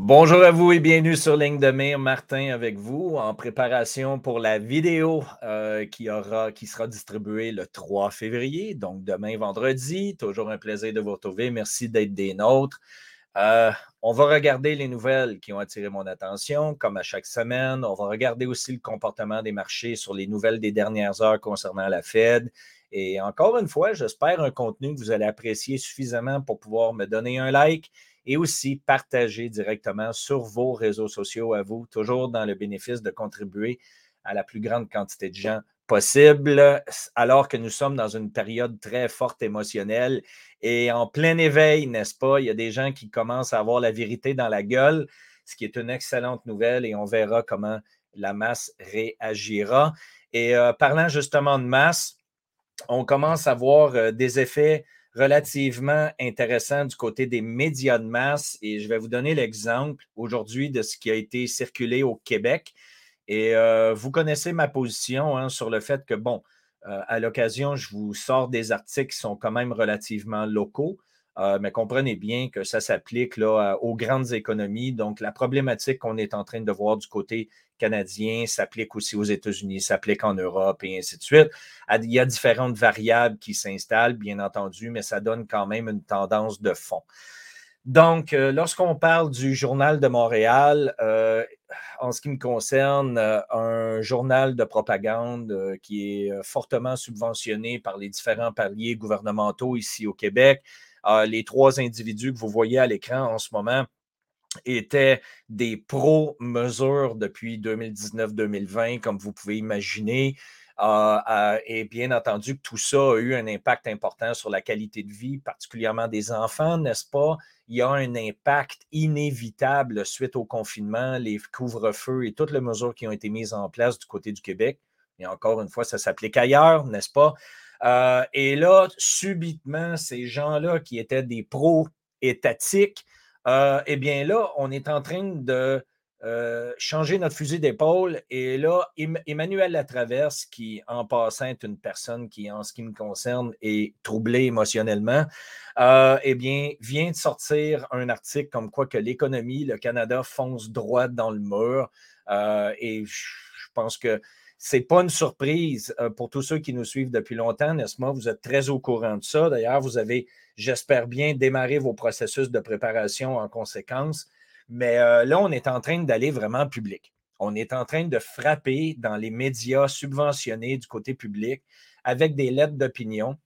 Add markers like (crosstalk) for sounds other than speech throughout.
Bonjour à vous et bienvenue sur Ligne de mire. Martin avec vous en préparation pour la vidéo euh, qui, sera distribuée le 3 février, donc demain vendredi. Toujours un plaisir de vous retrouver. Merci d'être des nôtres. Euh, on va regarder les nouvelles qui ont attiré mon attention, comme à chaque semaine. On va regarder aussi le comportement des marchés sur les nouvelles des dernières heures concernant la Fed. Et encore une fois, j'espère un contenu que vous allez apprécier suffisamment pour pouvoir me donner un like et aussi partager directement sur vos réseaux sociaux à vous, toujours dans le bénéfice de contribuer à la plus grande quantité de gens possible, alors que nous sommes dans une période très forte émotionnelle et en plein éveil, n'est-ce pas? Il y a des gens qui commencent à avoir la vérité dans la gueule, ce qui est une excellente nouvelle et on verra comment la masse réagira. Et euh, parlant justement de masse, on commence à voir euh, des effets relativement intéressant du côté des médias de masse. Et je vais vous donner l'exemple aujourd'hui de ce qui a été circulé au Québec. Et euh, vous connaissez ma position hein, sur le fait que, bon, euh, à l'occasion, je vous sors des articles qui sont quand même relativement locaux. Euh, mais comprenez bien que ça s'applique aux grandes économies. Donc, la problématique qu'on est en train de voir du côté canadien s'applique aussi aux États-Unis, s'applique en Europe et ainsi de suite. Il y a différentes variables qui s'installent, bien entendu, mais ça donne quand même une tendance de fond. Donc, euh, lorsqu'on parle du Journal de Montréal, euh, en ce qui me concerne, un journal de propagande qui est fortement subventionné par les différents paliers gouvernementaux ici au Québec, les trois individus que vous voyez à l'écran en ce moment étaient des pro-mesures depuis 2019-2020, comme vous pouvez imaginer. Ah, ah, et bien entendu tout ça a eu un impact important sur la qualité de vie, particulièrement des enfants, n'est-ce pas? Il y a un impact inévitable suite au confinement, les couvre-feux et toutes les mesures qui ont été mises en place du côté du Québec. Et encore une fois, ça s'applique ailleurs, n'est-ce pas? Euh, et là, subitement, ces gens-là qui étaient des pros étatiques, euh, eh bien là, on est en train de euh, changer notre fusil d'épaule. Et là, Emmanuel Latraverse, qui en passant est une personne qui, en ce qui me concerne, est troublée émotionnellement, eh bien, vient de sortir un article comme quoi que l'économie, le Canada fonce droit dans le mur. et je pense que ce n'est pas une surprise euh, pour tous ceux qui nous suivent depuis longtemps, n'est-ce pas? Vous êtes très au courant de ça. D'ailleurs, vous avez, j'espère bien, démarré vos processus de préparation en conséquence. Mais euh, là, on est en train d'aller vraiment public. On est en train de frapper dans les médias subventionnés du côté public avec des lettres d'opinion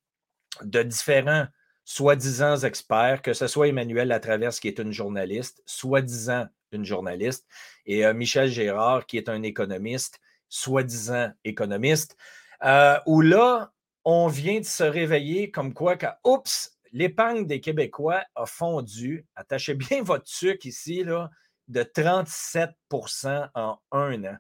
de différents soi-disant experts, que ce soit Emmanuel Latraverse, qui est une journaliste, soi-disant une journaliste, et euh, Michel Gérard, qui est un économiste, soi-disant économiste, euh, où là, on vient de se réveiller comme quoi oups, l'épargne des Québécois a fondu, attachez bien (laughs) votre sucre ici, là, de 37% en un an.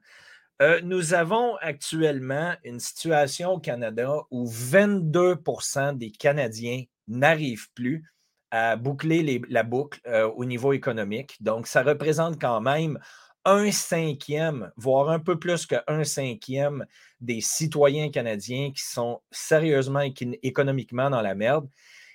Euh, nous avons actuellement une situation au Canada où 22% des Canadiens n'arrivent plus à boucler la boucle euh, au niveau économique. Donc, ça représente quand même un cinquième, voire un peu plus qu'un cinquième des citoyens canadiens qui sont sérieusement économiquement dans la merde.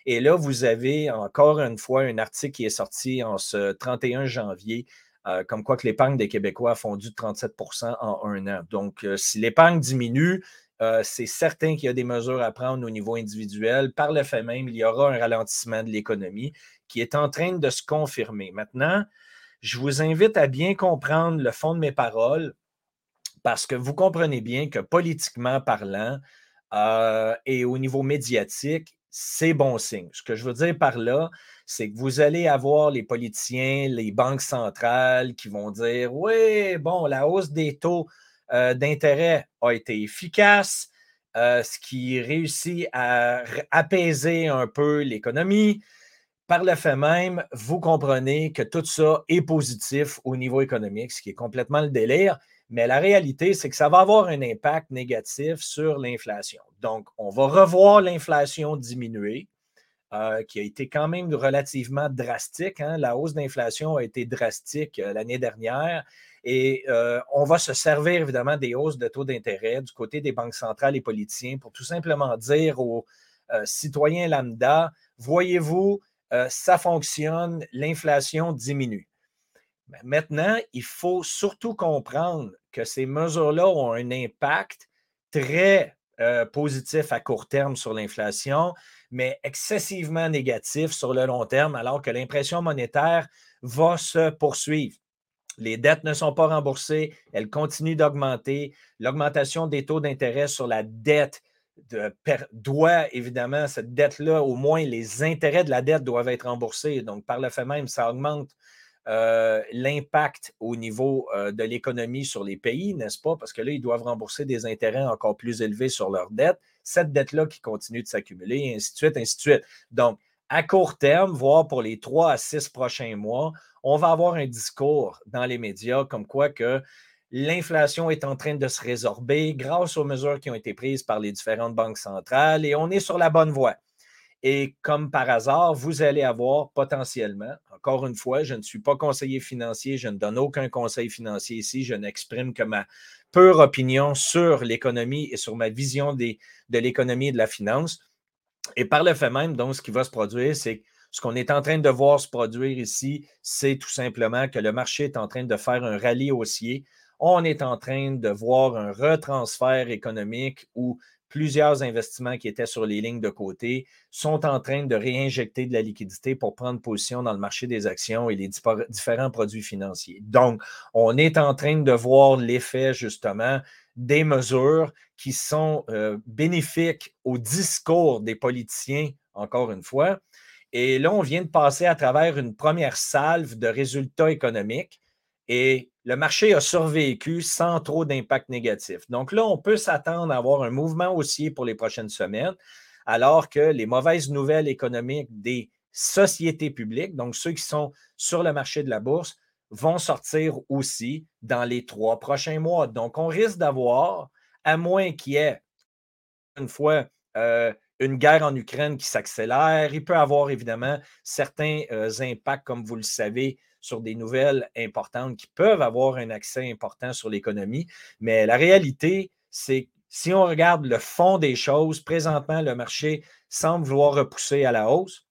Et là, vous avez encore une fois un article qui est sorti en ce 31 janvier, euh, comme quoi que l'épargne des Québécois a fondu de 37% en un an. Donc, euh, si l'épargne diminue, euh, c'est certain qu'il y a des mesures à prendre au niveau individuel. Par le fait même, il y aura un ralentissement de l'économie qui est en train de se confirmer. Maintenant, je vous invite à bien comprendre le fond de mes paroles parce que vous comprenez bien que politiquement parlant euh, et au niveau médiatique, c'est bon signe. Ce que je veux dire par là, c'est que vous allez avoir les politiciens, les banques centrales qui vont dire Oui, bon, la hausse des taux euh, d'intérêt a été efficace, euh, ce qui réussit à apaiser un peu l'économie. Par le fait même, vous comprenez que tout ça est positif au niveau économique, ce qui est complètement le délire. Mais la réalité, c'est que ça va avoir un impact négatif sur l'inflation. Donc, on va revoir l'inflation diminuer, euh, qui a été quand même relativement drastique. Hein. La hausse d'inflation a été drastique euh, l'année dernière. Et euh, on va se servir évidemment des hausses de taux d'intérêt du côté des banques centrales et politiciens pour tout simplement dire aux citoyens lambda, voyez-vous, euh, ça fonctionne, l'inflation diminue. Maintenant, il faut surtout comprendre que ces mesures-là ont un impact très euh, positif à court terme sur l'inflation, mais excessivement négatif sur le long terme, alors que l'impression monétaire va se poursuivre. Les dettes ne sont pas remboursées, elles continuent d'augmenter. L'augmentation des taux d'intérêt sur la dette doit évidemment, cette dette-là, au moins les intérêts de la dette doivent être remboursés. Donc, par le fait même, ça augmente euh, l'impact au niveau euh, de l'économie sur les pays, n'est-ce pas? Parce que là, ils doivent rembourser des intérêts encore plus élevés sur leurs dettes. Cette dette-là qui continue de s'accumuler, et ainsi de suite, ainsi de suite. Donc, à court terme, voire pour les trois à six prochains mois, on va avoir un discours dans les médias comme quoi que l'inflation est en train de se résorber grâce aux mesures qui ont été prises par les différentes banques centrales et on est sur la bonne voie. Et comme par hasard, vous allez avoir potentiellement, encore une fois, je ne suis pas conseiller financier, je ne donne aucun conseil financier ici, je n'exprime que ma pure opinion sur l'économie et sur ma vision de l'économie et de la finance. Et par le fait même, donc, ce qui va se produire, c'est ce qu'on est en train de voir se produire ici, c'est tout simplement que le marché est en train de faire un rallye haussier. On est en train de voir un retransfert économique où plusieurs investissements qui étaient sur les lignes de côté sont en train de réinjecter de la liquidité pour prendre position dans le marché des actions et les différents produits financiers. Donc, on est en train de voir l'effet justement des mesures qui sont euh, bénéfiques au discours des politiciens, encore une fois. Et là, on vient de passer à travers une première salve de résultats économiques et le marché a survécu sans trop d'impact négatif. Donc là, on peut s'attendre à avoir un mouvement haussier pour les prochaines semaines, alors que les mauvaises nouvelles économiques des sociétés publiques, donc ceux qui sont sur le marché de la bourse, vont sortir aussi dans les trois prochains mois. Donc, on risque d'avoir, à moins qu'il y ait une fois euh, une guerre en Ukraine qui s'accélère, il peut avoir évidemment certains euh, impacts, comme vous le savez, sur des nouvelles importantes qui peuvent avoir un accès important sur l'économie. Mais la réalité, c'est si on regarde le fond des choses, présentement, le marché semble vouloir repousser à la hausse.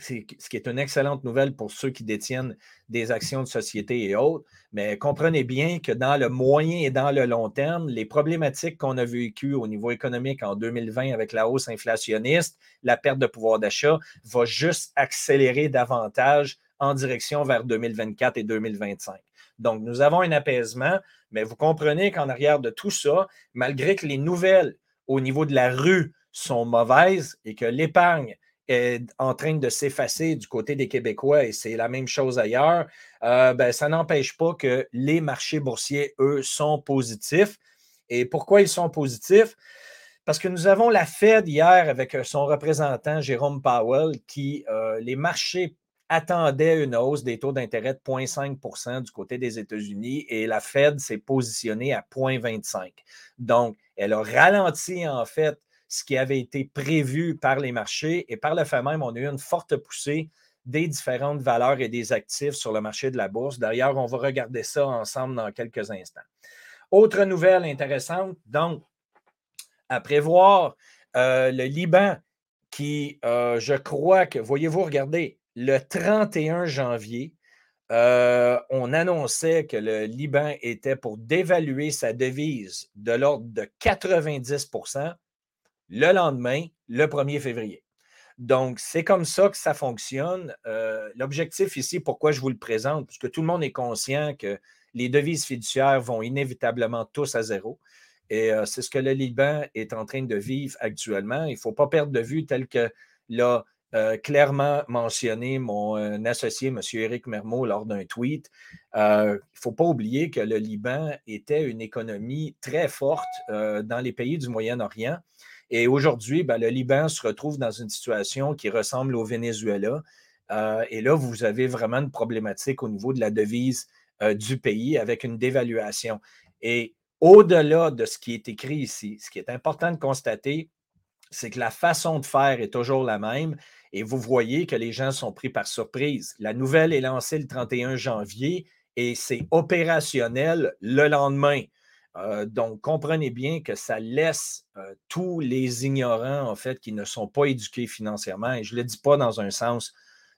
Ce qui est une excellente nouvelle pour ceux qui détiennent des actions de société et autres. Mais comprenez bien que dans le moyen et dans le long terme, les problématiques qu'on a vécues au niveau économique en 2020 avec la hausse inflationniste, la perte de pouvoir d'achat, va juste accélérer davantage en direction vers 2024 et 2025. Donc, nous avons un apaisement, mais vous comprenez qu'en arrière de tout ça, malgré que les nouvelles au niveau de la rue sont mauvaises et que l'épargne est en train de s'effacer du côté des Québécois et c'est la même chose ailleurs, euh, ben, ça n'empêche pas que les marchés boursiers, eux, sont positifs. Et pourquoi ils sont positifs? Parce que nous avons la Fed hier avec son représentant Jérôme Powell qui, euh, les marchés attendait une hausse des taux d'intérêt de 0,5% du côté des États-Unis et la Fed s'est positionnée à 0,25. Donc, elle a ralenti en fait ce qui avait été prévu par les marchés et par le fait même, on a eu une forte poussée des différentes valeurs et des actifs sur le marché de la bourse. D'ailleurs, on va regarder ça ensemble dans quelques instants. Autre nouvelle intéressante, donc, à prévoir, euh, le Liban qui, euh, je crois que, voyez-vous, regardez, le 31 janvier, euh, on annonçait que le Liban était pour dévaluer sa devise de l'ordre de 90 le lendemain, le 1er février. Donc, c'est comme ça que ça fonctionne. Euh, l'objectif ici, pourquoi je vous le présente, parce que tout le monde est conscient que les devises fiduciaires vont inévitablement tous à zéro. Et euh, c'est ce que le Liban est en train de vivre actuellement. Il ne faut pas perdre de vue tel que là, euh, clairement mentionné mon associé, M. Éric Mermot, lors d'un tweet. Il ne faut pas oublier que le Liban était une économie très forte dans les pays du Moyen-Orient. Et aujourd'hui, ben, le Liban se retrouve dans une situation qui ressemble au Venezuela. et là, vous avez vraiment une problématique au niveau de la devise du pays avec une dévaluation. Et au-delà de ce qui est écrit ici, ce qui est important de constater, c'est que la façon de faire est toujours la même et vous voyez que les gens sont pris par surprise. La nouvelle est lancée le 31 janvier et c'est opérationnel le lendemain. Euh, donc, comprenez bien que ça laisse euh, tous les ignorants, en fait, qui ne sont pas éduqués financièrement, et je ne le dis pas dans un sens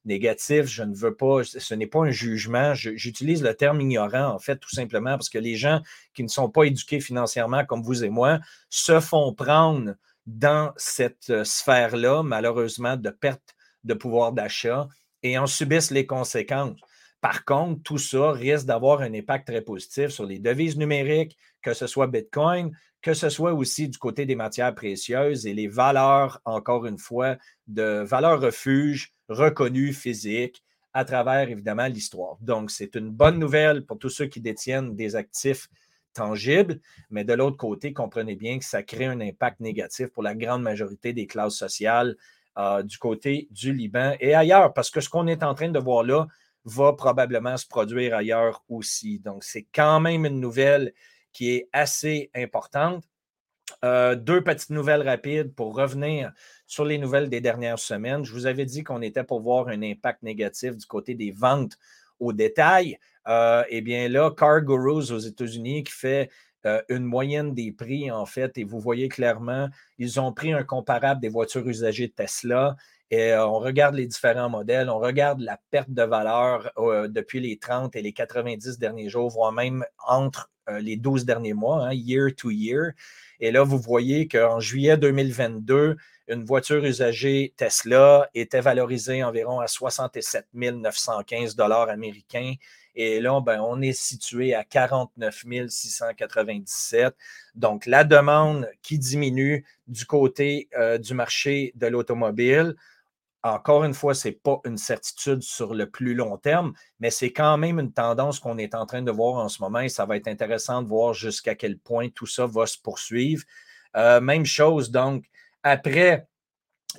négatif. Je ne veux pas, ce n'est pas un jugement. J'utilise le terme ignorant, en fait, tout simplement parce que les gens qui ne sont pas éduqués financièrement comme vous et moi se font prendre dans cette euh, sphère-là, malheureusement, de perte de pouvoir d'achat et en subissent les conséquences. Par contre, tout ça risque d'avoir un impact très positif sur les devises numériques, que ce soit Bitcoin, que ce soit aussi du côté des matières précieuses et les valeurs, encore une fois, de valeurs refuges reconnues physiques à travers, évidemment, l'histoire. Donc, c'est une bonne nouvelle pour tous ceux qui détiennent des actifs tangibles, mais de l'autre côté, comprenez bien que ça crée un impact négatif pour la grande majorité des classes sociales euh, du côté du Liban et ailleurs, parce que ce qu'on est en train de voir là, va probablement se produire ailleurs aussi. Donc, c'est quand même une nouvelle qui est assez importante. Euh, deux petites nouvelles rapides pour revenir sur les nouvelles des dernières semaines. Je vous avais dit qu'on était pour voir un impact négatif du côté des ventes au détail. Euh, eh bien là, Car Gurus aux États-Unis qui fait euh, une moyenne des prix, en fait, et vous voyez clairement, ils ont pris un comparable des voitures usagées de Tesla et euh, on regarde les différents modèles, on regarde la perte de valeur euh, depuis les 30 et les 90 derniers jours, voire même entre euh, les 12 derniers mois, hein, year to year. Et là, vous voyez qu'en juillet 2022, une voiture usagée Tesla était valorisée environ à 67 915 dollars américains. Et là, ben, on est situé à 49 697. Donc, la demande qui diminue du côté du marché de l'automobile encore une fois, ce n'est pas une certitude sur le plus long terme, mais c'est quand même une tendance qu'on est en train de voir en ce moment et ça va être intéressant de voir jusqu'à quel point tout ça va se poursuivre. Euh, même chose, donc, après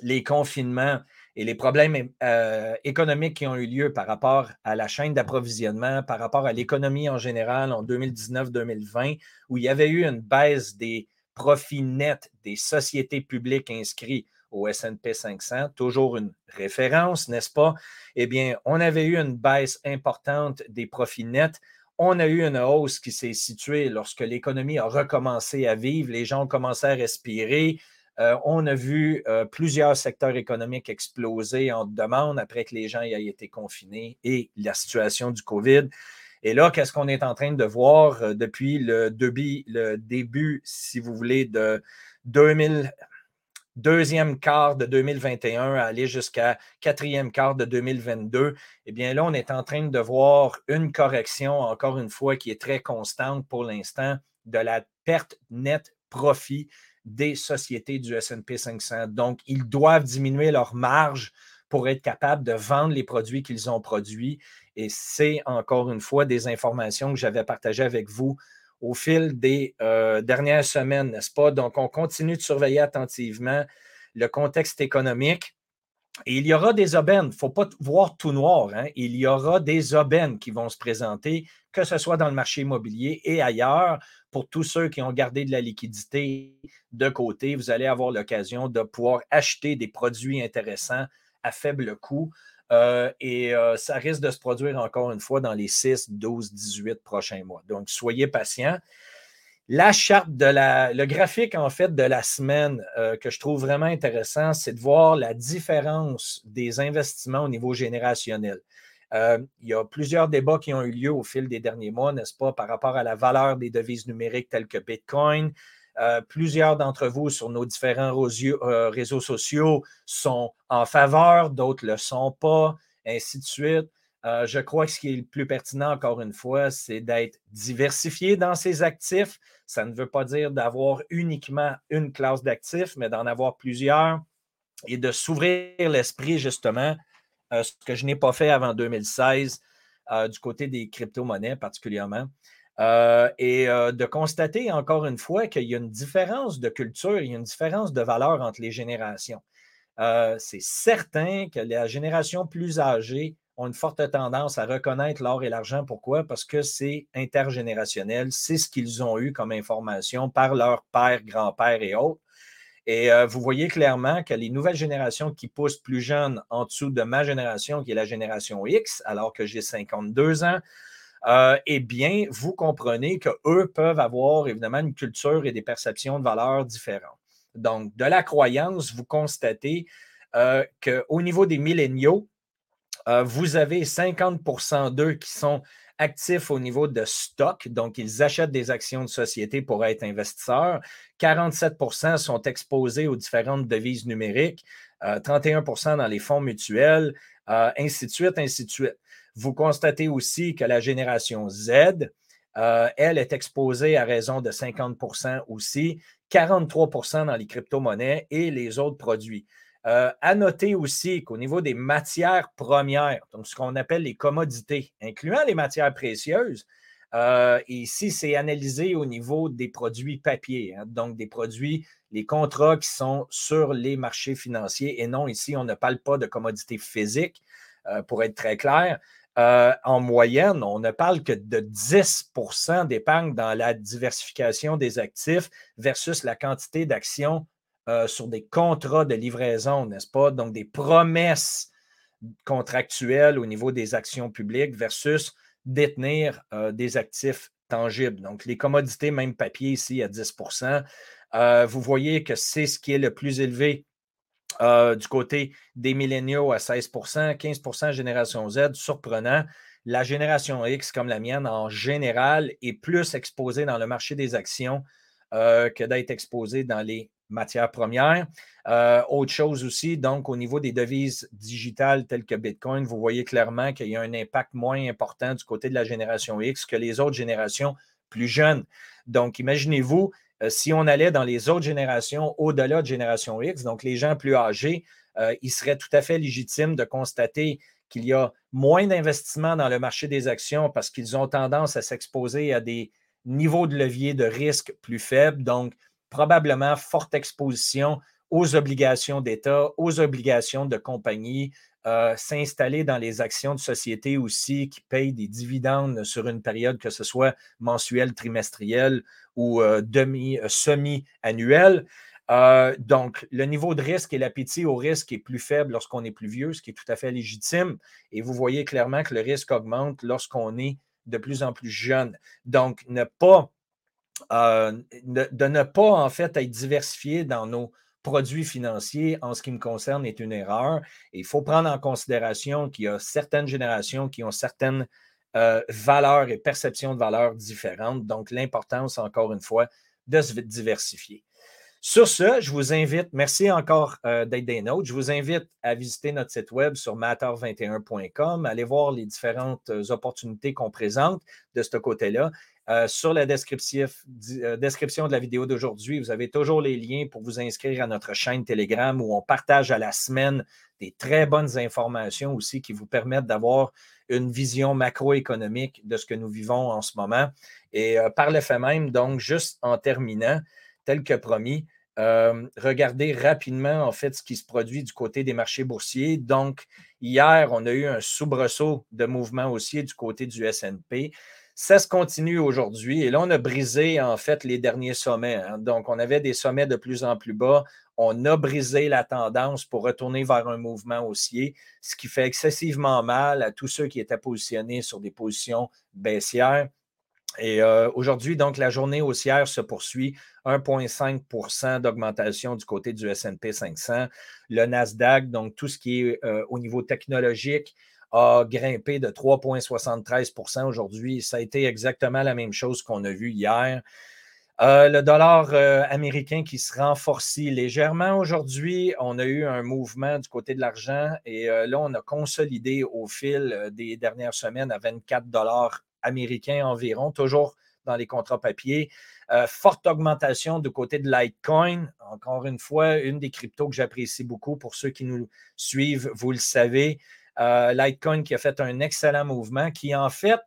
les confinements et les problèmes euh, économiques qui ont eu lieu par rapport à la chaîne d'approvisionnement, par rapport à l'économie en général en 2019-2020, où il y avait eu une baisse des profits nets des sociétés publiques inscrites au SP 500, toujours une référence, n'est-ce pas? Eh bien, on avait eu une baisse importante des profits nets. On a eu une hausse qui s'est située lorsque l'économie a recommencé à vivre, les gens ont commencé à respirer. Euh, on a vu euh, plusieurs secteurs économiques exploser en demande après que les gens aient été confinés et la situation du COVID. Et là, qu'est-ce qu'on est en train de voir euh, depuis le début, le début, si vous voulez, de 2000, deuxième quart de 2021 à aller jusqu'à quatrième quart de 2022, eh bien là, on est en train de voir une correction, encore une fois, qui est très constante pour l'instant, de la perte nette profit des sociétés du SP 500. Donc, ils doivent diminuer leur marge pour être capables de vendre les produits qu'ils ont produits. Et c'est encore une fois des informations que j'avais partagées avec vous au fil des euh, dernières semaines, n'est-ce pas? Donc, on continue de surveiller attentivement le contexte économique. Et il y aura des aubaines. Il ne faut pas voir tout noir. Hein. Il y aura des aubaines qui vont se présenter, que ce soit dans le marché immobilier et ailleurs. Pour tous ceux qui ont gardé de la liquidité de côté, vous allez avoir l'occasion de pouvoir acheter des produits intéressants à faible coût. Euh, et euh, ça risque de se produire encore une fois dans les 6, 12, 18 prochains mois. Donc, soyez patients. La charte de la, le graphique en fait de la semaine euh, que je trouve vraiment intéressant, c'est de voir la différence des investissements au niveau générationnel. il y a plusieurs débats qui ont eu lieu au fil des derniers mois, n'est-ce pas, par rapport à la valeur des devises numériques telles que Bitcoin, euh, plusieurs d'entre vous sur nos différents euh, réseaux sociaux sont en faveur, d'autres ne le sont pas, ainsi de suite. Euh, je crois que ce qui est le plus pertinent, encore une fois, c'est d'être diversifié dans ses actifs. Ça ne veut pas dire d'avoir uniquement une classe d'actifs, mais d'en avoir plusieurs et de s'ouvrir l'esprit, justement, ce que je n'ai pas fait avant 2016 du côté des crypto-monnaies particulièrement. Euh, et euh, de constater encore une fois qu'il y a une différence de culture, il y a une différence de valeur entre les générations. Euh, c'est certain que la génération plus âgée ont une forte tendance à reconnaître l'or et l'argent. Pourquoi? Parce que c'est intergénérationnel, c'est ce qu'ils ont eu comme information par leur père, grand-père et autres. Et vous voyez clairement que les nouvelles générations qui poussent plus jeunes en dessous de ma génération, qui est la génération X, alors que j'ai 52 ans, euh, eh bien, vous comprenez qu'eux peuvent avoir évidemment une culture et des perceptions de valeurs différentes. Donc, de la croyance, vous constatez euh, qu'au niveau des milléniaux, vous avez 50% d'eux qui sont actifs au niveau de stock, donc ils achètent des actions de société pour être investisseurs. 47% sont exposés aux différentes devises numériques, 31% dans les fonds mutuels, ainsi de suite, ainsi de suite. Vous constatez aussi que la génération Z, euh, elle est exposée à raison de 50% aussi, 43% dans les crypto-monnaies et les autres produits. Euh, à noter aussi qu'au niveau des matières premières, donc ce qu'on appelle les commodités, incluant les matières précieuses, euh, ici, c'est analysé au niveau des produits papier, hein, donc des produits, les contrats qui sont sur les marchés financiers. Et non, ici, on ne parle pas de commodités physiques, pour être très clair. Euh, en moyenne, on ne parle que de 10% d'épargne dans la diversification des actifs versus la quantité d'actions euh, sur des contrats de livraison, n'est-ce pas? Donc, des promesses contractuelles au niveau des actions publiques versus détenir euh, des actifs tangibles. Donc, les commodités, même papier ici à 10% vous voyez que c'est ce qui est le plus élevé euh, du côté des milléniaux à 16% 15% génération Z, surprenant. La génération X, comme la mienne, en général, est plus exposée dans le marché des actions euh, que d'être exposée dans les matières premières. Euh, autre chose aussi, donc au niveau des devises digitales telles que Bitcoin, vous voyez clairement qu'il y a un impact moins important du côté de la génération X que les autres générations plus jeunes. Donc, imaginez-vous si on allait dans les autres générations, au-delà de génération X, donc les gens plus âgés, euh, il serait tout à fait légitime de constater qu'il y a moins d'investissement dans le marché des actions parce qu'ils ont tendance à s'exposer à des niveaux de levier de risque plus faibles, donc probablement forte exposition aux obligations d'État, aux obligations de compagnie, euh, s'installer dans les actions de société aussi qui payent des dividendes sur une période, que ce soit mensuelle, trimestrielle ou euh, demi, euh, semi-annuelle. donc, le niveau de risque et l'appétit au risque est plus faible lorsqu'on est plus vieux, ce qui est tout à fait légitime. Et vous voyez clairement que le risque augmente lorsqu'on est de plus en plus jeune. Donc, ne pas, de ne pas en fait être diversifié dans nos produits financiers, en ce qui me concerne, est une erreur. il faut prendre en considération qu'il y a certaines générations qui ont certaines euh, valeurs et perceptions de valeurs différentes. Donc, l'importance, encore une fois, de se diversifier. Sur ce, je vous invite, merci encore euh, d'être des nôtres. Je vous invite à visiter notre site web sur matter21.com, aller voir les différentes euh, opportunités qu'on présente de ce côté-là. Euh, sur la description, description de la vidéo d'aujourd'hui, vous avez toujours les liens pour vous inscrire à notre chaîne Telegram où on partage à la semaine des très bonnes informations aussi qui vous permettent d'avoir une vision macroéconomique de ce que nous vivons en ce moment. Et par le fait même, donc, juste en terminant, tel que promis, euh, regardez rapidement en fait ce qui se produit du côté des marchés boursiers. Donc, hier, on a eu un soubresaut de mouvement haussier du côté du S&P. Ça se continue aujourd'hui et là, on a brisé en fait les derniers sommets. Hein. Donc, on avait des sommets de plus en plus bas. On a brisé la tendance pour retourner vers un mouvement haussier, ce qui fait excessivement mal à tous ceux qui étaient positionnés sur des positions baissières. Et euh, aujourd'hui, donc, la journée haussière se poursuit. 1,5% d'augmentation du côté du SP 500. Le Nasdaq, donc tout ce qui est euh, au niveau technologique, a grimpé de 3,73% aujourd'hui. Ça a été exactement la même chose qu'on a vu hier. Euh, le dollar américain qui se renforce légèrement aujourd'hui. On a eu un mouvement du côté de l'argent et là, on a consolidé au fil des dernières semaines à 24 dollars américain environ, toujours dans les contrats papier. Euh, forte augmentation du côté de Litecoin. Encore une fois, une des cryptos que j'apprécie beaucoup. Pour ceux qui nous suivent, vous le savez. Euh, Litecoin qui a fait un excellent mouvement, qui en fait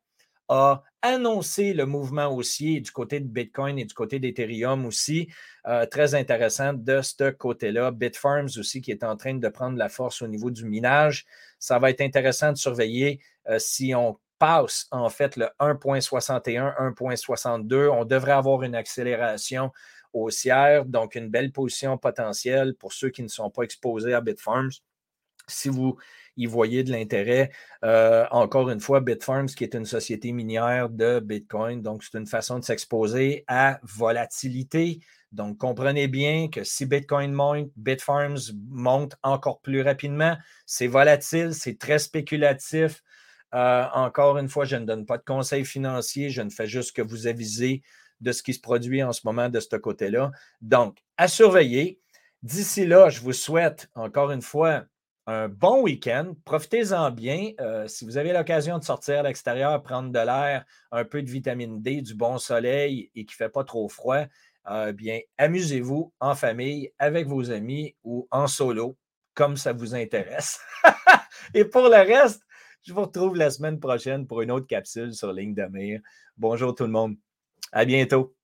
a annoncé le mouvement haussier du côté de Bitcoin et du côté d'Ethereum aussi. Euh, très intéressant de ce côté-là. Bitfarms aussi qui est en train de prendre la force au niveau du minage. Ça va être intéressant de surveiller si on passe en fait le 1.61, 1.62, on devrait avoir une accélération haussière, donc une belle position potentielle pour ceux qui ne sont pas exposés à Bitfarms. Si vous y voyez de l'intérêt. Euh, encore une fois, Bitfarms, qui est une société minière de Bitcoin, donc c'est une façon de s'exposer à volatilité. Donc, comprenez bien que si Bitcoin monte, Bitfarms monte encore plus rapidement. C'est volatile, c'est très spéculatif. Euh, encore une fois, je ne donne pas de conseils financiers, je ne fais juste que vous aviser de ce qui se produit en ce moment de ce côté-là. Donc, à surveiller. D'ici là, je vous souhaite encore une fois un bon week-end. Profitez-en bien. Euh, si vous avez l'occasion de sortir à l'extérieur, prendre de l'air, un peu de vitamine D, du bon soleil et qui ne fait pas trop froid, euh, bien, amusez-vous en famille, avec vos amis ou en solo, comme ça vous intéresse. (laughs) et pour le reste, je vous retrouve la semaine prochaine pour une autre capsule sur Ligne de Mire. Bonjour tout le monde. À bientôt.